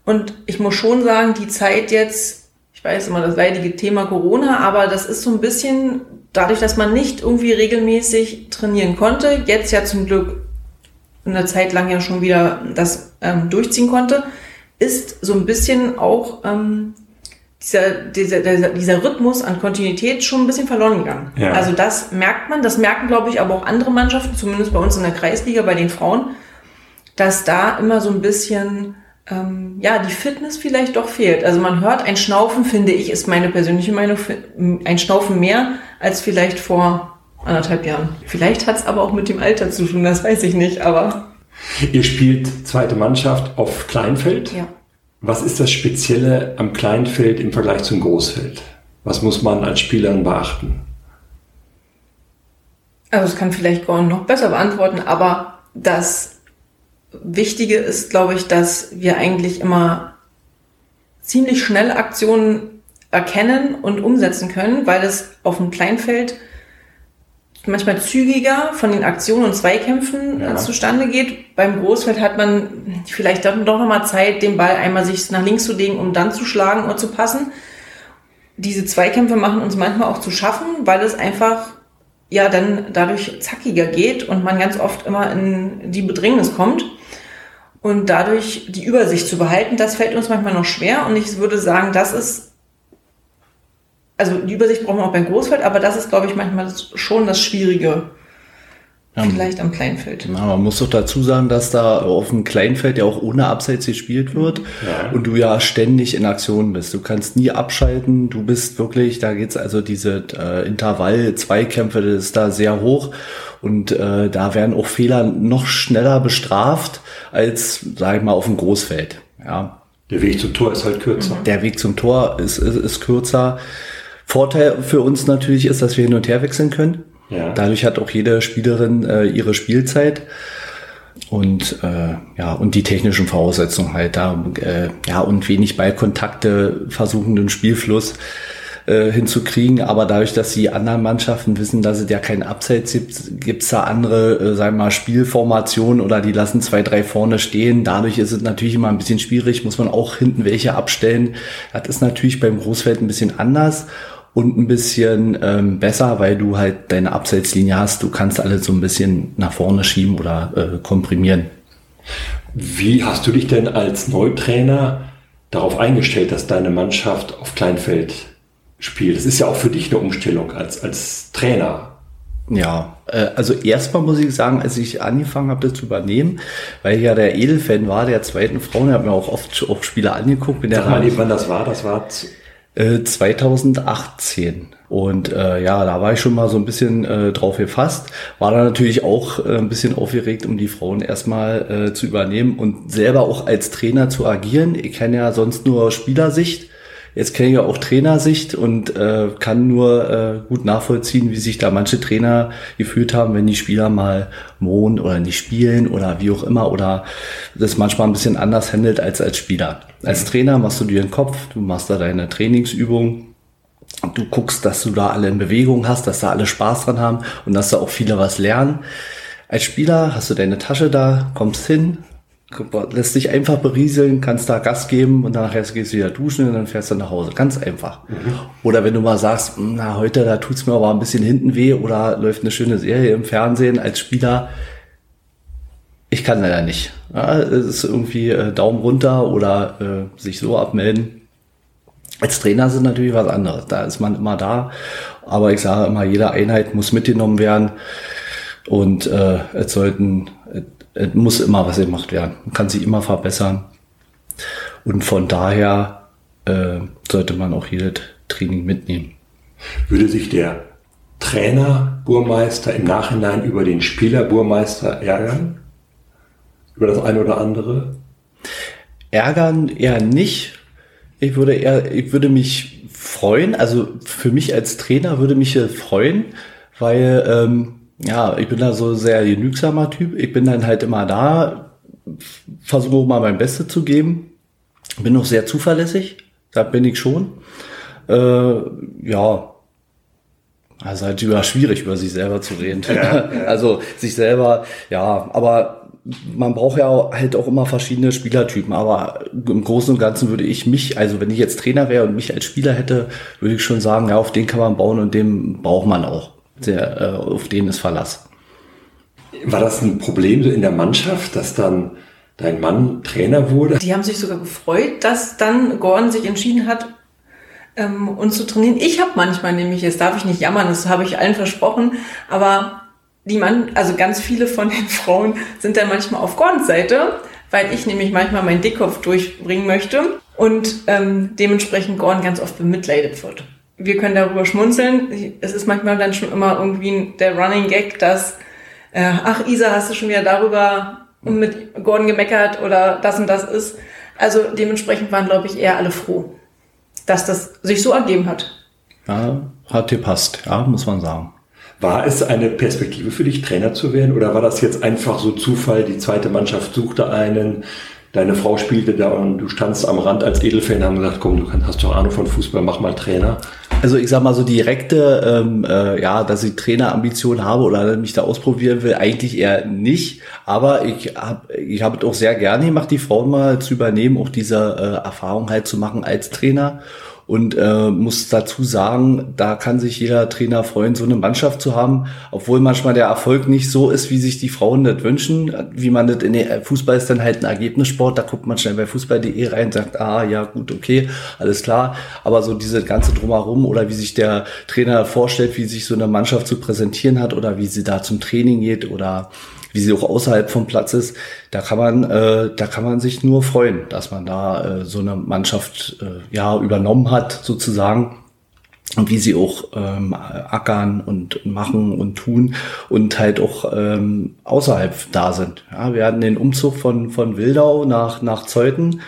Und ich muss schon sagen, die Zeit jetzt, ich weiß immer das leidige Thema Corona, aber das ist so ein bisschen dadurch, dass man nicht irgendwie regelmäßig trainieren konnte, jetzt ja zum Glück eine Zeit lang ja schon wieder das ähm, durchziehen konnte, ist so ein bisschen auch ähm, dieser, dieser, dieser, dieser Rhythmus an Kontinuität schon ein bisschen verloren gegangen. Ja. Also das merkt man, das merken, glaube ich, aber auch andere Mannschaften, zumindest bei uns in der Kreisliga, bei den Frauen, dass da immer so ein bisschen ähm, ja, die Fitness vielleicht doch fehlt. Also man hört ein Schnaufen, finde ich, ist meine persönliche Meinung, ein Schnaufen mehr als vielleicht vor anderthalb Jahren. Vielleicht hat es aber auch mit dem Alter zu tun, das weiß ich nicht, aber Ihr spielt zweite Mannschaft auf Kleinfeld. ja. Was ist das Spezielle am Kleinfeld im Vergleich zum Großfeld? Was muss man als Spielerin beachten? Also das kann vielleicht Gordon noch besser beantworten, aber das Wichtige ist, glaube ich, dass wir eigentlich immer ziemlich schnell Aktionen erkennen und umsetzen können, weil es auf dem Kleinfeld manchmal zügiger von den Aktionen und Zweikämpfen Ja. äh, zustande geht. Beim Großfeld hat man vielleicht dann doch nochmal Zeit, den Ball einmal sich nach links zu legen, um dann zu schlagen und zu passen. Diese Zweikämpfe machen uns manchmal auch zu schaffen, weil es einfach ja dann dadurch zackiger geht und man ganz oft immer in die Bedrängnis kommt. Und dadurch die Übersicht zu behalten, das fällt uns manchmal noch schwer. Und ich würde sagen, das ist, also die Übersicht brauchen wir auch beim Großfeld, aber das ist, glaube ich, manchmal schon das Schwierige. Ja. Vielleicht am Kleinfeld. Na, man muss doch dazu sagen, dass da auf dem Kleinfeld ja auch ohne Abseits gespielt wird Ja. und du ja ständig in Aktion bist. Du kannst nie abschalten, du bist wirklich, da geht's also diese äh, Intervall-Zweikämpfe, das ist da sehr hoch und äh, da werden auch Fehler noch schneller bestraft als, sag ich mal, auf dem Großfeld. Ja, Der Weg zum Tor ist halt kürzer. der Weg zum Tor ist, ist, ist kürzer. Vorteil für uns natürlich ist, dass wir hin und her wechseln können. Ja. Dadurch hat auch jede Spielerin äh, ihre Spielzeit und äh, ja und die technischen Voraussetzungen halt da äh, ja und wenig Ballkontakte versuchen den Spielfluss äh, hinzukriegen, aber dadurch, dass die anderen Mannschaften wissen, dass es ja keinen Abseits gibt, gibt's da andere, äh, sagen wir mal, Spielformationen oder die lassen zwei, drei vorne stehen. Dadurch ist es natürlich immer ein bisschen schwierig, muss man auch hinten welche abstellen. Das ist natürlich beim Großfeld ein bisschen anders und ein bisschen ähm, besser, weil du halt deine Abseitslinie hast. Du kannst alles so ein bisschen nach vorne schieben oder äh, komprimieren. Wie hast du dich denn als Neutrainer darauf eingestellt, dass deine Mannschaft auf Kleinfeld spielt? Das ist ja auch für dich eine Umstellung als, als Trainer. Ja, äh, also erstmal muss ich sagen, als ich angefangen habe, das zu übernehmen, weil ich ja der Edelfan war der zweiten Frau, ich habe mir auch oft auch Spiele angeguckt. Sag mal, wann das war? Das war Äh, 2018. Und äh, ja, da war ich schon mal so ein bisschen äh, drauf gefasst. War da natürlich auch äh, ein bisschen aufgeregt, um die Frauen erstmal äh, zu übernehmen und selber auch als Trainer zu agieren. Ich kenne ja sonst nur Spielersicht. Jetzt kenne ich ja auch Trainersicht und äh, kann nur äh, gut nachvollziehen, wie sich da manche Trainer gefühlt haben, wenn die Spieler mal mohnen oder nicht spielen oder wie auch immer oder das manchmal ein bisschen anders handelt als als Spieler. Als Trainer machst du dir den Kopf, du machst da deine Trainingsübungen, du guckst, dass du da alle in Bewegung hast, dass da alle Spaß dran haben und dass da auch viele was lernen. Als Spieler hast du deine Tasche da, kommst hin, lässt dich einfach berieseln, kannst da Gas geben und nachher gehst du wieder duschen und dann fährst du nach Hause. Ganz einfach. Oder wenn du mal sagst, "Hm, na, heute, da tut's mir aber ein bisschen hinten weh oder läuft eine schöne Serie im Fernsehen als Spieler, ich kann leider nicht. Ja, es ist irgendwie äh, Daumen runter oder äh, sich so abmelden. Als Trainer sind natürlich was anderes. Da ist man immer da. Aber ich sage immer, jede Einheit muss mitgenommen werden. Und äh, es sollten, muss immer was gemacht werden. Man kann sich immer verbessern. Und von daher äh, sollte man auch jedes Training mitnehmen. würde sich der Trainer Burmeister im Nachhinein über den Spieler Burmeister ärgern? Über das eine oder andere? Ärgern eher nicht. Ich würde eher, ich würde mich freuen. Also für mich als Trainer würde mich freuen, weil ähm, ja, ich bin da so sehr genügsamer Typ. Ich bin dann halt immer da, versuche mal mein Bestes zu geben. Bin auch sehr zuverlässig. Da bin ich schon. Äh, ja. Also halt über schwierig über sich selber zu reden. Also sich selber, ja, aber man braucht ja halt auch immer verschiedene Spielertypen, aber im Großen und Ganzen würde ich mich, also wenn ich jetzt Trainer wäre und mich als Spieler hätte, würde ich schon sagen, ja, auf den kann man bauen und den braucht man auch. Der, äh, auf den ist Verlass. War das ein Problem so in der Mannschaft, dass dann dein Mann Trainer wurde. Die haben sich sogar gefreut, dass dann Gordon sich entschieden hat, ähm, uns zu trainieren. Ich habe manchmal nämlich, jetzt darf ich nicht jammern, das habe ich allen versprochen, aber die Mann, also ganz viele von den Frauen sind dann manchmal auf Gordons Seite, weil ich nämlich manchmal meinen Dickkopf durchbringen möchte und ähm, dementsprechend Gordon ganz oft bemitleidet wird. Wir können darüber schmunzeln. Es ist manchmal dann schon immer irgendwie der Running Gag, dass, äh, ach Isa, hast du schon wieder darüber mit Gordon gemeckert oder das und das ist. Also dementsprechend waren, glaube ich, eher alle froh, dass das sich so ergeben hat. Ja, hat gepasst, ja, muss man sagen. War es eine Perspektive für dich, Trainer zu werden? Oder war das jetzt einfach so Zufall? Die zweite Mannschaft suchte einen, deine Frau spielte da und du standst am Rand als Edelfan, haben gesagt, komm, du hast doch Ahnung von Fußball, mach mal Trainer. Also ich sag mal so direkte, ähm, äh, ja, dass ich Trainerambitionen habe oder mich da ausprobieren will, eigentlich eher nicht. Aber ich habe ich hab es auch sehr gerne gemacht, die Frauen mal zu übernehmen, auch diese äh, Erfahrung halt zu machen als Trainer. Und äh, muss dazu sagen, da kann sich jeder Trainer freuen, so eine Mannschaft zu haben, obwohl manchmal der Erfolg nicht so ist, wie sich die Frauen das wünschen, wie man das in der Fußball ist dann halt ein Ergebnissport, da guckt man schnell bei fußball.de rein und sagt, ah ja, gut, okay, alles klar. Aber so diese ganze drumherum oder wie sich der Trainer vorstellt, wie sich so eine Mannschaft zu präsentieren hat oder wie sie da zum Training geht oder wie sie auch außerhalb vom Platz ist, da kann man, äh, da kann man sich nur freuen, dass man da äh, so eine Mannschaft äh, ja übernommen hat sozusagen und wie sie auch ähm, ackern und machen und tun und halt auch ähm, außerhalb da sind. Ja, wir hatten den Umzug von, von Wildau nach, nach Zeuthen.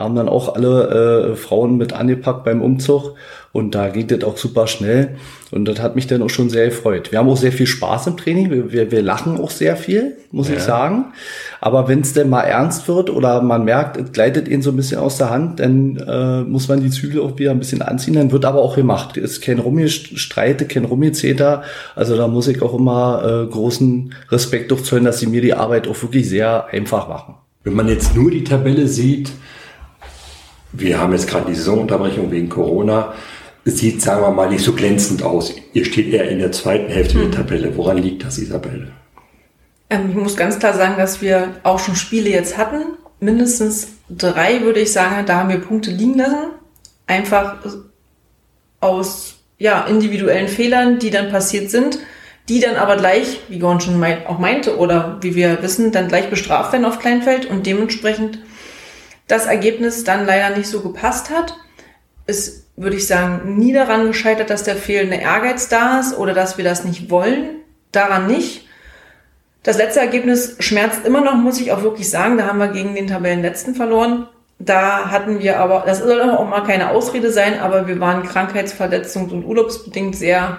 Da haben dann auch alle äh, Frauen mit angepackt beim Umzug und da ging das auch super schnell. Und das hat mich dann auch schon sehr gefreut. Wir haben auch sehr viel Spaß im Training. Wir, wir, wir lachen auch sehr viel, muss ja. ich sagen. Aber wenn es denn mal ernst wird oder man merkt, es gleitet ihnen so ein bisschen aus der Hand, dann äh, muss man die Zügel auch wieder ein bisschen anziehen. Dann wird aber auch gemacht. Es ist kein Rummistreite, kein Rummizeter. Also da muss ich auch immer äh, großen Respekt durchzollen, dass sie mir die Arbeit auch wirklich sehr einfach machen. Wenn man jetzt nur die Tabelle sieht, wir haben jetzt gerade die Saisonunterbrechung wegen Corona, sieht, sagen wir mal, nicht so glänzend aus. Ihr steht eher in der zweiten Hälfte hm. der Tabelle. Woran liegt das, Isabelle? Ähm, ich muss ganz klar sagen, dass wir auch schon Spiele jetzt hatten. Mindestens drei, würde ich sagen, da haben wir Punkte liegen lassen. Einfach aus ja, individuellen Fehlern, die dann passiert sind, die dann aber gleich, wie Gorn schon auch meinte, oder wie wir wissen, dann gleich bestraft werden auf Kleinfeld und dementsprechend das Ergebnis dann leider nicht so gepasst hat. Es würde ich sagen, nie daran gescheitert, dass der fehlende Ehrgeiz da ist oder dass wir das nicht wollen. Daran nicht. Das letzte Ergebnis schmerzt immer noch, muss ich auch wirklich sagen. Da haben wir gegen den Tabellenletzten verloren. Da hatten wir aber, das soll auch mal keine Ausrede sein, aber wir waren krankheitsverletzungs- und urlaubsbedingt sehr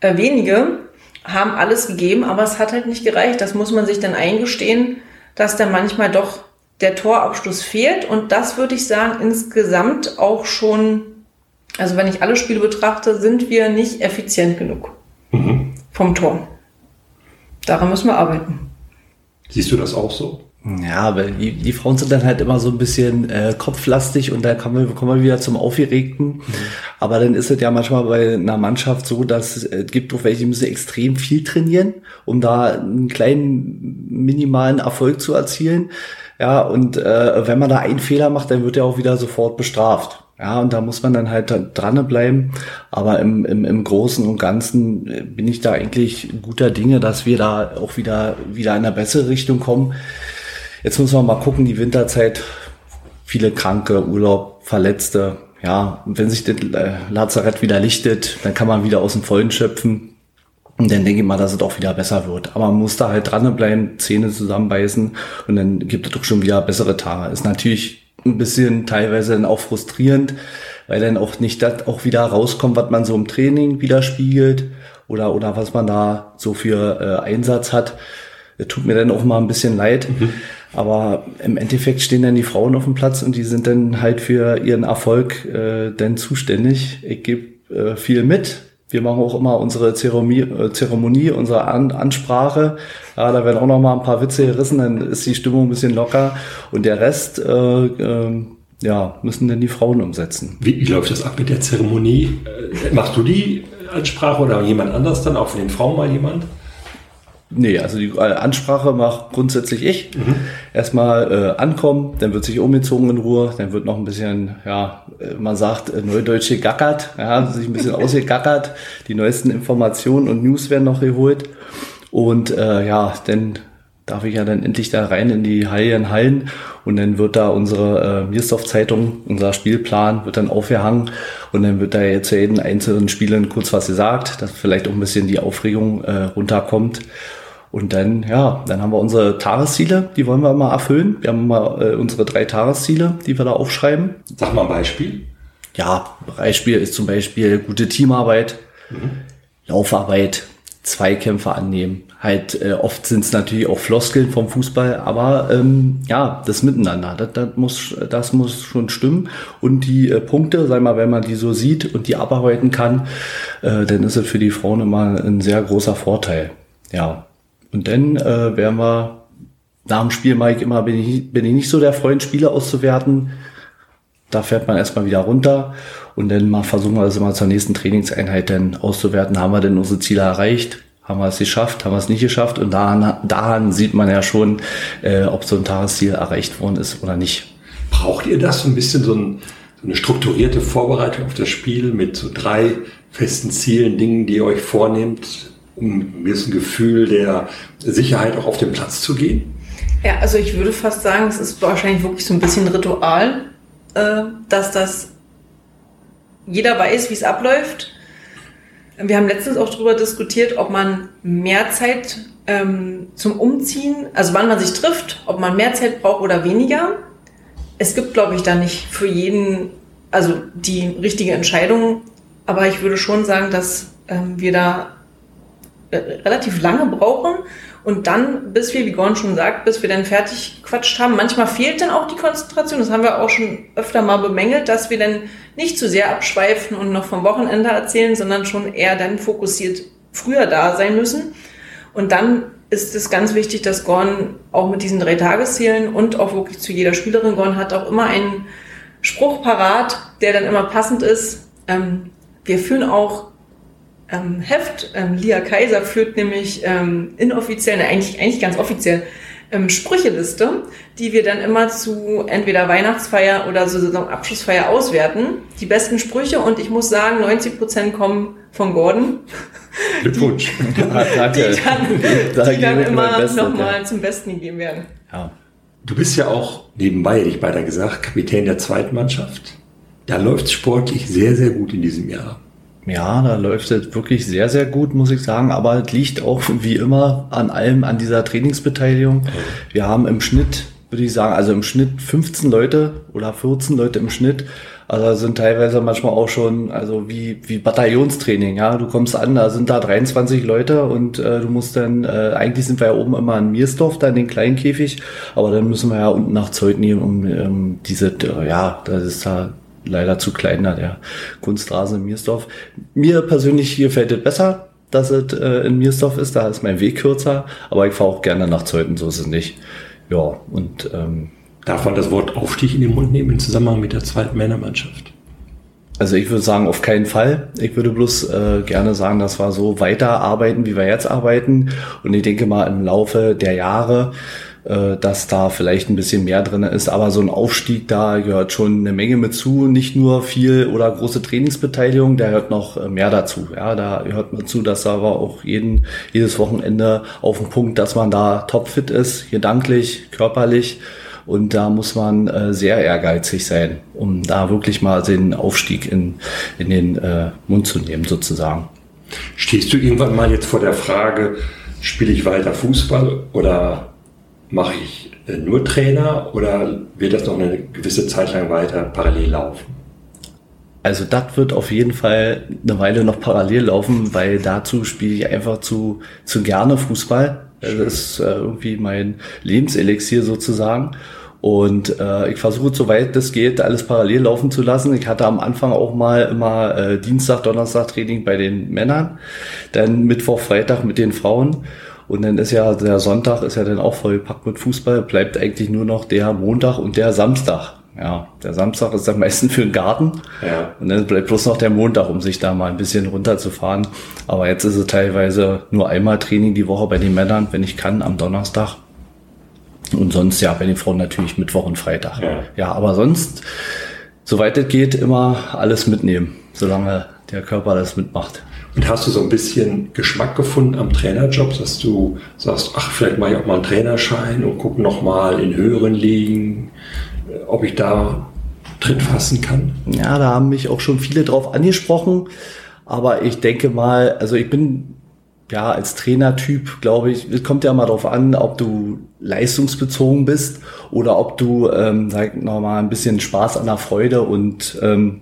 äh, wenige, haben alles gegeben, aber es hat halt nicht gereicht. Das muss man sich dann eingestehen, dass da manchmal doch der Torabschluss fehlt. Und das würde ich sagen, insgesamt auch schon also wenn ich alle Spiele betrachte, sind wir nicht effizient genug mhm. vom Tor. Daran müssen wir arbeiten. Siehst du das auch so? Ja, weil die, die Frauen sind dann halt immer so ein bisschen äh, kopflastig und da kommen wir, kommen wir wieder zum Aufgeregten. Mhm. Aber dann ist es ja manchmal bei einer Mannschaft so, dass es äh, gibt auch welche, die müssen extrem viel trainieren, um da einen kleinen minimalen Erfolg zu erzielen. Ja, und äh, wenn man da einen Fehler macht, dann wird er auch wieder sofort bestraft. Ja, und da muss man dann halt dranbleiben. Aber im, im, im Großen und Ganzen äh, bin ich da eigentlich guter Dinge, dass wir da auch wieder, wieder in eine bessere Richtung kommen. Jetzt muss man mal gucken, die Winterzeit, viele Kranke, Urlaub, Verletzte. Ja, und wenn sich das äh, Lazarett wieder lichtet, dann kann man wieder aus dem Vollen schöpfen. Und dann denke ich mal, dass es auch wieder besser wird. Aber man muss da halt dranbleiben, Zähne zusammenbeißen und dann gibt es doch schon wieder bessere Tage. Ist natürlich ein bisschen teilweise dann auch frustrierend, weil dann auch nicht das auch wieder rauskommt, was man so im Training widerspiegelt oder, oder was man da so für äh, Einsatz hat. Das tut mir dann auch mal ein bisschen leid. Mhm. Aber im Endeffekt stehen dann die Frauen auf dem Platz und die sind dann halt für ihren Erfolg äh, dann zuständig. Ich gebe äh, viel mit, wir machen auch immer unsere Zeremonie, äh, unsere An Ansprache. Ja, da werden auch noch mal ein paar Witze gerissen, dann ist die Stimmung ein bisschen locker. Und der Rest, äh, äh, ja, müssen dann die Frauen umsetzen. Wie, wie läuft das ab mit der Zeremonie? Äh, machst du die Ansprache oder jemand anders dann, auch von den Frauen mal jemand? Nee, also die äh, Ansprache macht grundsätzlich ich. Mhm. Erstmal äh, ankommen, dann wird sich umgezogen in Ruhe, dann wird noch ein bisschen, ja, äh, man sagt äh, Neudeutsche gackert, ja, sich ein bisschen ausgegackert. Die neuesten Informationen und News werden noch geholt. Und äh, ja, dann darf ich ja dann endlich da rein in die Heiligen Hallen und dann wird da unsere äh, Mirstoff-Zeitung, unser Spielplan wird dann aufgehangen und dann wird da jetzt zu jedem einzelnen Spielern kurz was gesagt, dass vielleicht auch ein bisschen die Aufregung äh, runterkommt. Und dann, ja, dann haben wir unsere Tagesziele, die wollen wir mal erfüllen. Wir haben mal äh, unsere drei Tagesziele, die wir da aufschreiben. Sag mal ein Beispiel. Ja, Beispiel ist zum Beispiel gute Teamarbeit, mhm. Laufarbeit, Zweikämpfe annehmen. Halt äh, oft sind es natürlich auch Floskeln vom Fußball, aber ähm, ja, das Miteinander, das, das, muss, das muss schon stimmen. Und die äh, Punkte, sag mal, wenn man die so sieht und die abarbeiten kann, äh, dann ist es für die Frauen immer ein sehr großer Vorteil. Ja, und dann äh, werden wir nach dem Spiel, Mike, immer bin ich, bin ich nicht so der Freund, Spiele auszuwerten. Da fährt man erstmal wieder runter und dann mal versuchen wir das immer zur nächsten Trainingseinheit dann auszuwerten. Haben wir denn unsere Ziele erreicht? Haben wir es geschafft? Haben wir es nicht geschafft? Und daran, daran sieht man ja schon, äh, ob so ein Tagesziel erreicht worden ist oder nicht. Braucht ihr das so ein bisschen so, ein, so eine strukturierte Vorbereitung auf das Spiel mit so drei festen Zielen, Dingen, die ihr euch vornehmt, um ein bisschen Gefühl der Sicherheit auch auf den Platz zu gehen? Ja, also ich würde fast sagen, es ist wahrscheinlich wirklich so ein bisschen Ritual, äh, dass das jeder weiß, wie es abläuft. Wir haben letztens auch darüber diskutiert, ob man mehr Zeit ähm, zum Umziehen, also wann man sich trifft, ob man mehr Zeit braucht oder weniger. Es gibt, glaube ich, da nicht für jeden, also die richtige Entscheidung. Aber ich würde schon sagen, dass ähm, wir da relativ lange brauchen und dann, bis wir, wie Gorn schon sagt, bis wir dann fertig gequatscht haben, manchmal fehlt dann auch die Konzentration. Das haben wir auch schon öfter mal bemängelt, dass wir dann nicht zu sehr abschweifen und noch vom Wochenende erzählen, sondern schon eher dann fokussiert früher da sein müssen. Und dann ist es ganz wichtig, dass Gorn auch mit diesen drei Tageszielen und auch wirklich zu jeder Spielerin, Gorn hat auch immer einen Spruch parat, der dann immer passend ist. Ähm, wir führen auch ähm, Heft. Ähm, Lia Kaiser führt nämlich ähm, inoffiziell, ne, eigentlich, eigentlich ganz offiziell, ähm, Sprücheliste, die wir dann immer zu entweder Weihnachtsfeier oder so Saisonabschlussfeier auswerten. Die besten Sprüche und ich muss sagen, 90 Prozent kommen von Gordon. Glückwunsch. Die, ja, danke. die dann, die dann immer nochmal ja. zum Besten gegeben werden. Ja. Du bist ja auch nebenbei, hätte ich beinahe gesagt, Kapitän der zweiten Mannschaft. Da läuft es sportlich sehr, sehr gut in diesem Jahr. Ja, da läuft es wirklich sehr, sehr gut, muss ich sagen. Aber es liegt auch wie immer an allem, an dieser Trainingsbeteiligung. Wir haben im Schnitt, würde ich sagen, also im Schnitt 15 Leute oder 14 Leute im Schnitt. Also sind teilweise manchmal auch schon, also wie, wie Bataillonstraining, ja. Du kommst an, da sind da 23 Leute und äh, du musst dann, äh, eigentlich sind wir ja oben immer in Miersdorf, da in den kleinen Käfig, aber dann müssen wir ja unten nach Zeuthen um ähm, diese, äh, ja, das ist da leider zu klein da, der Kunstrasen in Miersdorf. Mir persönlich hier fällt es besser, dass es äh, in Miersdorf ist, da ist mein Weg kürzer, aber ich fahre auch gerne nach Zeuthen, so ist es nicht. Ja, und ähm, Darf man das Wort Aufstieg in den Mund nehmen im Zusammenhang mit der zweiten Männermannschaft? Also ich würde sagen, auf keinen Fall. Ich würde bloß äh, gerne sagen, dass wir so weiterarbeiten, wie wir jetzt arbeiten. Und ich denke mal, im Laufe der Jahre äh, dass da vielleicht ein bisschen mehr drin ist. Aber so ein Aufstieg, da gehört schon eine Menge mit zu. Nicht nur viel oder große Trainingsbeteiligung, da gehört noch äh, mehr dazu. Ja, da gehört man zu, dass aber auch jeden, jedes Wochenende auf den Punkt, dass man da topfit ist, gedanklich, körperlich. Und da muss man äh, sehr ehrgeizig sein, um da wirklich mal den Aufstieg in, in den äh, Mund zu nehmen, sozusagen. Stehst du irgendwann mal jetzt vor der Frage, spiele ich weiter Fußball oder mache ich äh, nur Trainer oder wird das noch eine gewisse Zeit lang weiter parallel laufen? Also das wird auf jeden Fall eine Weile noch parallel laufen, weil dazu spiele ich einfach zu, zu gerne Fußball. Das ist äh, irgendwie mein Lebenselixier sozusagen. Und äh, ich versuche, soweit das geht, alles parallel laufen zu lassen. Ich hatte am Anfang auch mal immer äh, Dienstag, Donnerstag Training bei den Männern, dann Mittwoch, Freitag mit den Frauen. Und dann ist ja der Sonntag ist ja dann auch vollgepackt mit Fußball, bleibt eigentlich nur noch der Montag und der Samstag. ja, der Samstag ist am meisten für den Garten. Ja. Und dann bleibt bloß noch der Montag, um sich da mal ein bisschen runterzufahren. Aber jetzt ist es teilweise nur einmal Training die Woche bei den Männern, wenn ich kann, am Donnerstag. Und sonst ja bei den Frauen natürlich Mittwoch und Freitag. Ja. ja aber sonst, soweit es geht, immer alles mitnehmen, solange der Körper das mitmacht. Und hast du so ein bisschen Geschmack gefunden am Trainerjob, dass du sagst, ach, vielleicht mache ich auch mal einen Trainerschein und gucke noch mal in höheren Ligen, äh, ob ich da Tritt fassen kann? Ja, da haben mich auch schon viele drauf angesprochen. Aber ich denke mal, also ich bin ja als Trainertyp, glaube ich, es kommt ja mal drauf an, ob du leistungsbezogen bist oder ob du, ähm, sag ich noch mal, ein bisschen Spaß an der Freude und ähm,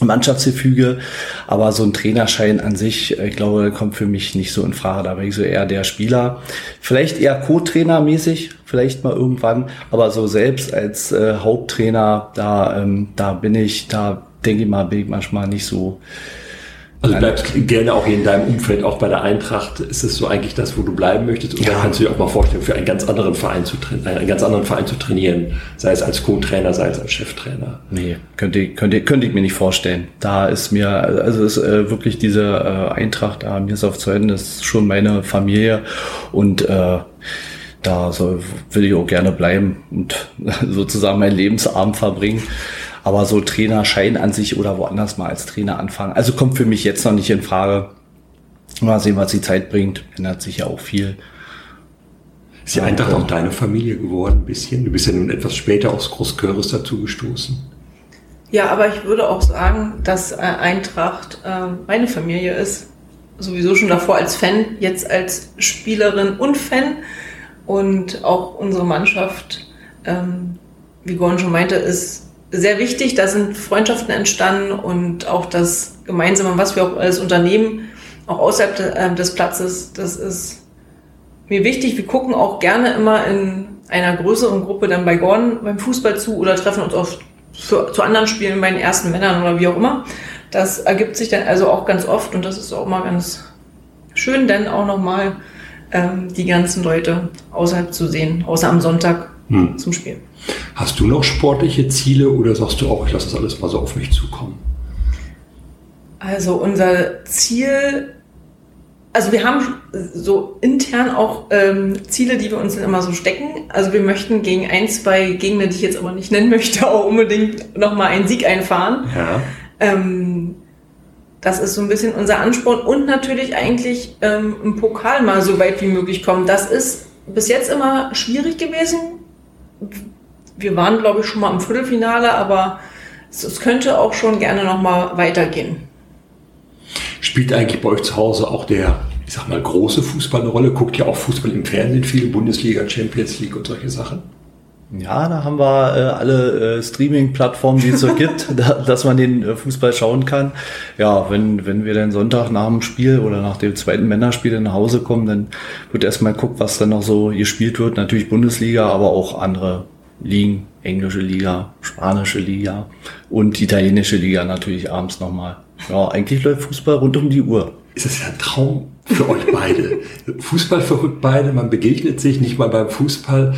Mannschaftsgefüge, aber so ein Trainerschein an sich, ich glaube, kommt für mich nicht so in Frage. Da bin ich so eher der Spieler. Vielleicht eher Co-Trainer mäßig, vielleicht mal irgendwann, aber so selbst als äh, Haupttrainer, da, ähm, da bin ich, da denke ich mal, bin ich manchmal nicht so. Also du bleibst gerne auch hier in deinem Umfeld, auch bei der Eintracht. Ist es so eigentlich das, wo du bleiben möchtest? Oder Ja. kannst du dir auch mal vorstellen, für einen ganz anderen Verein zu trainieren, einen ganz anderen Verein zu trainieren, sei es als Co-Trainer, sei es als Cheftrainer? Nee, könnte, ich- könnte, könnte ich mir nicht vorstellen. Da ist mir, also ist äh, wirklich diese äh, Eintracht da, mir ist auf Zeiten, das ist schon meine Familie und äh, da soll, will ich auch gerne bleiben und sozusagen meinen Lebensabend verbringen. Aber so Trainerschein an sich oder woanders mal als Trainer anfangen, also kommt für mich jetzt noch nicht in Frage. Mal sehen, was die Zeit bringt. Ändert sich ja auch viel. Ist die Eintracht auch deine Familie geworden, ein bisschen? Du bist ja nun etwas später aus Großköris dazu gestoßen. Ja, aber ich würde auch sagen, dass äh, Eintracht äh, meine Familie ist. Sowieso schon davor als Fan, jetzt als Spielerin und Fan. Und auch unsere Mannschaft, ähm, wie Gordon schon meinte, ist sehr wichtig. Da sind Freundschaften entstanden und auch das Gemeinsame, was wir auch alles unternehmen, auch außerhalb de, äh, des Platzes, das ist mir wichtig. Wir gucken auch gerne immer in einer größeren Gruppe dann bei Gordon beim Fußball zu oder treffen uns oft für, zu anderen Spielen bei den ersten Männern oder wie auch immer. Das ergibt sich dann also auch ganz oft und das ist auch mal ganz schön, dann auch nochmal ähm, die ganzen Leute außerhalb zu sehen, außer am Sonntag Hm. zum Spiel. Hast du noch sportliche Ziele oder sagst du auch, ich lasse das alles mal so auf mich zukommen? Also unser Ziel, also wir haben so intern auch ähm, Ziele, die wir uns immer so stecken. Also wir möchten gegen ein, zwei Gegner, die ich jetzt aber nicht nennen möchte, auch unbedingt nochmal einen Sieg einfahren. Ja. Ähm, das ist so ein bisschen unser Ansporn und natürlich eigentlich ähm, im Pokal mal so weit wie möglich kommen. Das ist bis jetzt immer schwierig gewesen. Wir waren, glaube ich, schon mal im Viertelfinale, aber es, es könnte auch schon gerne noch mal weitergehen. Spielt eigentlich bei euch zu Hause auch der, ich sag mal, große Fußball eine Rolle? Guckt ihr auch Fußball im Fernsehen viel, Bundesliga, Champions League und solche Sachen? Ja, da haben wir äh, alle äh, Streaming-Plattformen, die es so gibt, da, dass man den äh, Fußball schauen kann. Ja, wenn, wenn wir dann Sonntag nach dem Spiel oder nach dem zweiten Männerspiel nach Hause kommen, dann wird erstmal guckt, was dann noch so gespielt wird. Natürlich Bundesliga, aber auch andere Ligen, englische Liga, spanische Liga und italienische Liga natürlich abends nochmal. Ja, eigentlich läuft Fußball rund um die Uhr. Ist das ja ein Traum für euch beide. Fußball verrückt beide, man begegnet sich nicht mal beim Fußball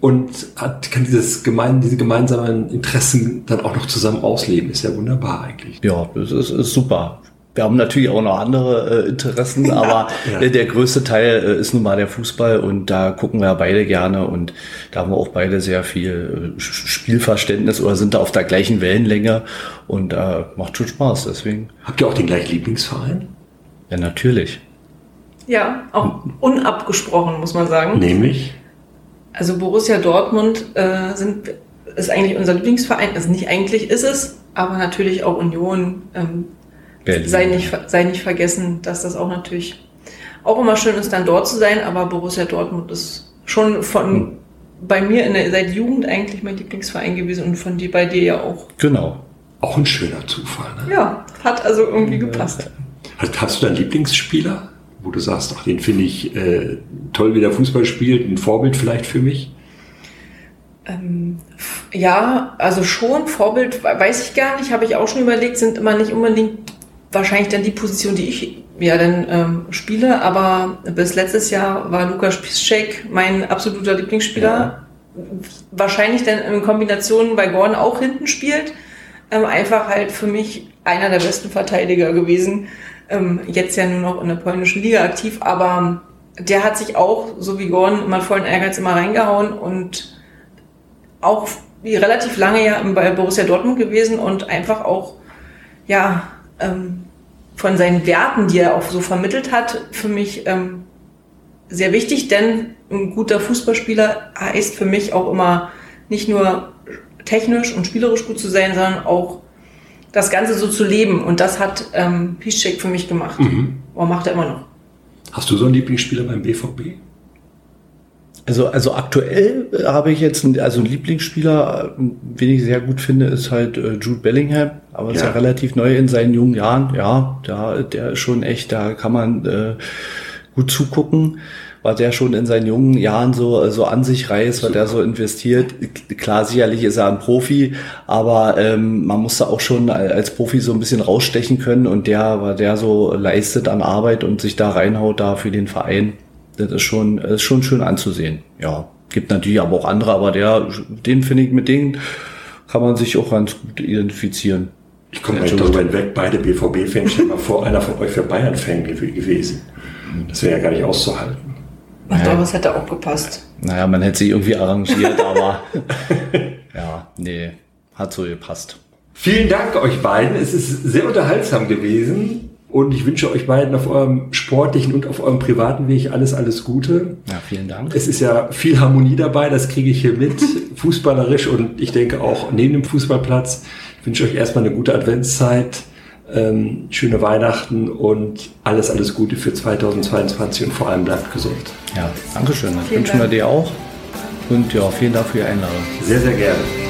und hat, kann dieses gemein, diese gemeinsamen Interessen dann auch noch zusammen ausleben. Ist ja wunderbar eigentlich. Ja, das ist, ist super. Wir haben natürlich auch noch andere äh, Interessen, aber ja. äh, der größte Teil äh, ist nun mal der Fußball und da gucken wir beide gerne und da haben wir auch beide sehr viel äh, Spielverständnis oder sind da auf der gleichen Wellenlänge und äh, macht schon Spaß. Deswegen, Habt ihr auch den gleichen Lieblingsverein? ja, natürlich. Ja, auch unabgesprochen, muss man sagen. Nämlich? Also Borussia Dortmund äh, sind, ist eigentlich unser Lieblingsverein. Also nicht eigentlich ist es, aber natürlich auch Union. Ähm, Berlin. sei, nicht, sei nicht vergessen, dass das auch natürlich auch immer schön ist, dann dort zu sein. Aber Borussia Dortmund ist schon von Hm. bei mir in der, seit Jugend eigentlich mein Lieblingsverein gewesen und von dir bei dir ja auch. Genau. Auch ein schöner Zufall. Ne? Ja, hat also irgendwie gepasst. Hast, hast du da einen Lieblingsspieler, wo du sagst, ach, den finde ich äh, toll, wie der Fußball spielt, ein Vorbild vielleicht für mich? Ähm, ja, also schon, Vorbild we- weiß ich gar nicht, habe ich auch schon überlegt, sind immer nicht unbedingt wahrscheinlich dann die Position, die ich ja dann ähm, spiele, aber bis letztes Jahr war Lukas Piszczek mein absoluter Lieblingsspieler. wahrscheinlich dann in Kombination bei Gordon auch hinten spielt. Ähm, einfach halt für mich einer der besten Verteidiger gewesen. Ähm, jetzt ja nur noch in der polnischen Liga aktiv, aber der hat sich auch, so wie Gordon, immer vollen Ehrgeiz immer reingehauen und auch wie relativ lange ja bei Borussia Dortmund gewesen und einfach auch, ja, ähm, von seinen Werten, die er auch so vermittelt hat, für mich ähm, sehr wichtig, denn ein guter Fußballspieler heißt für mich auch immer nicht nur technisch und spielerisch gut zu sein, sondern auch das Ganze so zu leben. Und das hat ähm, Piszczek für mich gemacht. Mhm. Und macht er immer noch. Hast du so einen Lieblingsspieler beim BVB? Also, also aktuell habe ich jetzt einen, also einen Lieblingsspieler, den ich sehr gut finde, ist halt äh, Jude Bellingham, aber ja. ist ja relativ neu in seinen jungen Jahren. Ja, der, der ist schon echt, da kann man äh, gut zugucken was der schon in seinen jungen Jahren so, so an sich reißt, was der so investiert. Klar, sicherlich ist er ein Profi, aber ähm, man musste auch schon als Profi so ein bisschen rausstechen können und der, was der so leistet an Arbeit und sich da reinhaut da für den Verein, das ist schon, ist schon schön anzusehen. Ja, gibt natürlich aber auch andere, aber der, den finde ich mit denen kann man sich auch ganz gut identifizieren. Ich komme nicht darüber hinweg, beide BVB-Fans, stell mal vor, einer von euch wäre Bayern-Fan gewesen. Das wäre ja gar nicht auszuhalten. Ach naja. doch, das hätte auch gepasst. Naja, man hätte sich irgendwie arrangiert, aber ja, nee, hat so gepasst. Vielen Dank euch beiden. Es ist sehr unterhaltsam gewesen. Und ich wünsche euch beiden auf eurem sportlichen und auf eurem privaten Weg alles, alles Gute. Ja, vielen Dank. Es ist ja viel Harmonie dabei, das kriege ich hier mit, fußballerisch und ich denke auch neben dem Fußballplatz. Ich wünsche euch erstmal eine gute Adventszeit, ähm, schöne Weihnachten und alles, alles Gute für 2022 und vor allem bleibt gesund. Ja, Dankeschön. Das wünschen wir dir auch. Und ja, vielen Dank für die Einladung. Sehr, sehr gerne.